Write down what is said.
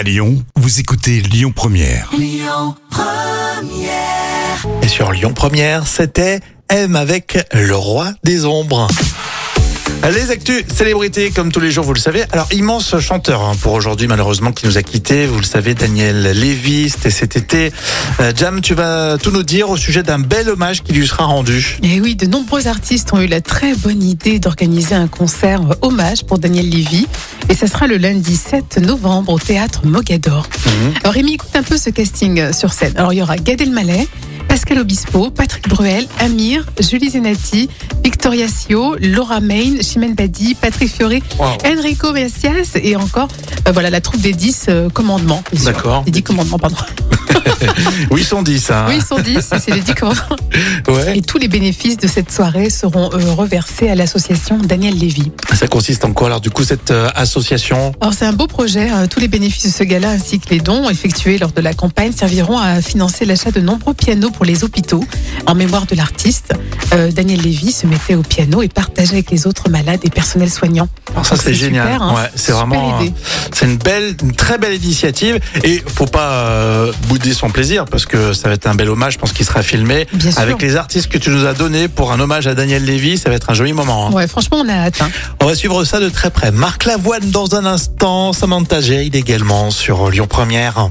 À Lyon, vous écoutez Lyon Première. Et sur Lyon Première, c'était M avec le roi des ombres. Les actus célébrités, comme tous les jours, vous le savez. Alors, immense chanteur hein, pour aujourd'hui, malheureusement, qui nous a quittés. Vous le savez, Daniel Lévy, c'était cet été. Euh, Jam, tu vas tout nous dire au sujet d'un bel hommage qui lui sera rendu. Et oui, de nombreux artistes ont eu la très bonne idée d'organiser un concert hommage pour Daniel Lévy. Et ça sera le lundi 7 novembre au théâtre Mogador. Alors, Rémi, écoute un peu ce casting sur scène. Alors, il y aura Gad Elmaleh, Pascal Obispo, Patrick Bruel, Amir, Julie Zenati, Victoria Sio, Laura Main, Chimène Badi, Patrick Fiori, Wow. Enrico Macias et encore euh, voilà la troupe des 10 euh, commandements. D'accord. 10 commandements, pardon. Oui, ils sont 10. Hein. Oui, ils sont 10, c'est les 10 commandements. Ouais. Et tous les bénéfices de cette soirée seront euh, reversés à l'association Daniel Lévy. Ça consiste en quoi, alors, du coup, cette euh, association? Alors c'est un beau projet. hein. Tous les bénéfices de ce gala ainsi que les dons effectués lors de la campagne serviront à financer l'achat de nombreux pianos pour les hôpitaux. En mémoire de l'artiste, euh, Daniel Lévy se mettait au piano et partageait avec les autres malades et personnels soignants. Alors ça c'est génial. super, hein. Ouais, c'est vraiment, c'est une belle, une très belle initiative. Et faut pas euh, bouder son plaisir parce que ça va être un bel hommage. Je pense qu'il sera filmé Bien sûr. avec les artistes que tu nous as donnés pour un hommage à Daniel Lévy. Ça va être un joli moment. hein. Ouais, franchement, on a hâte. hein. On va suivre ça de très près. Marc Lavoine dans un instant. Samantha Jade également sur Lyon Première.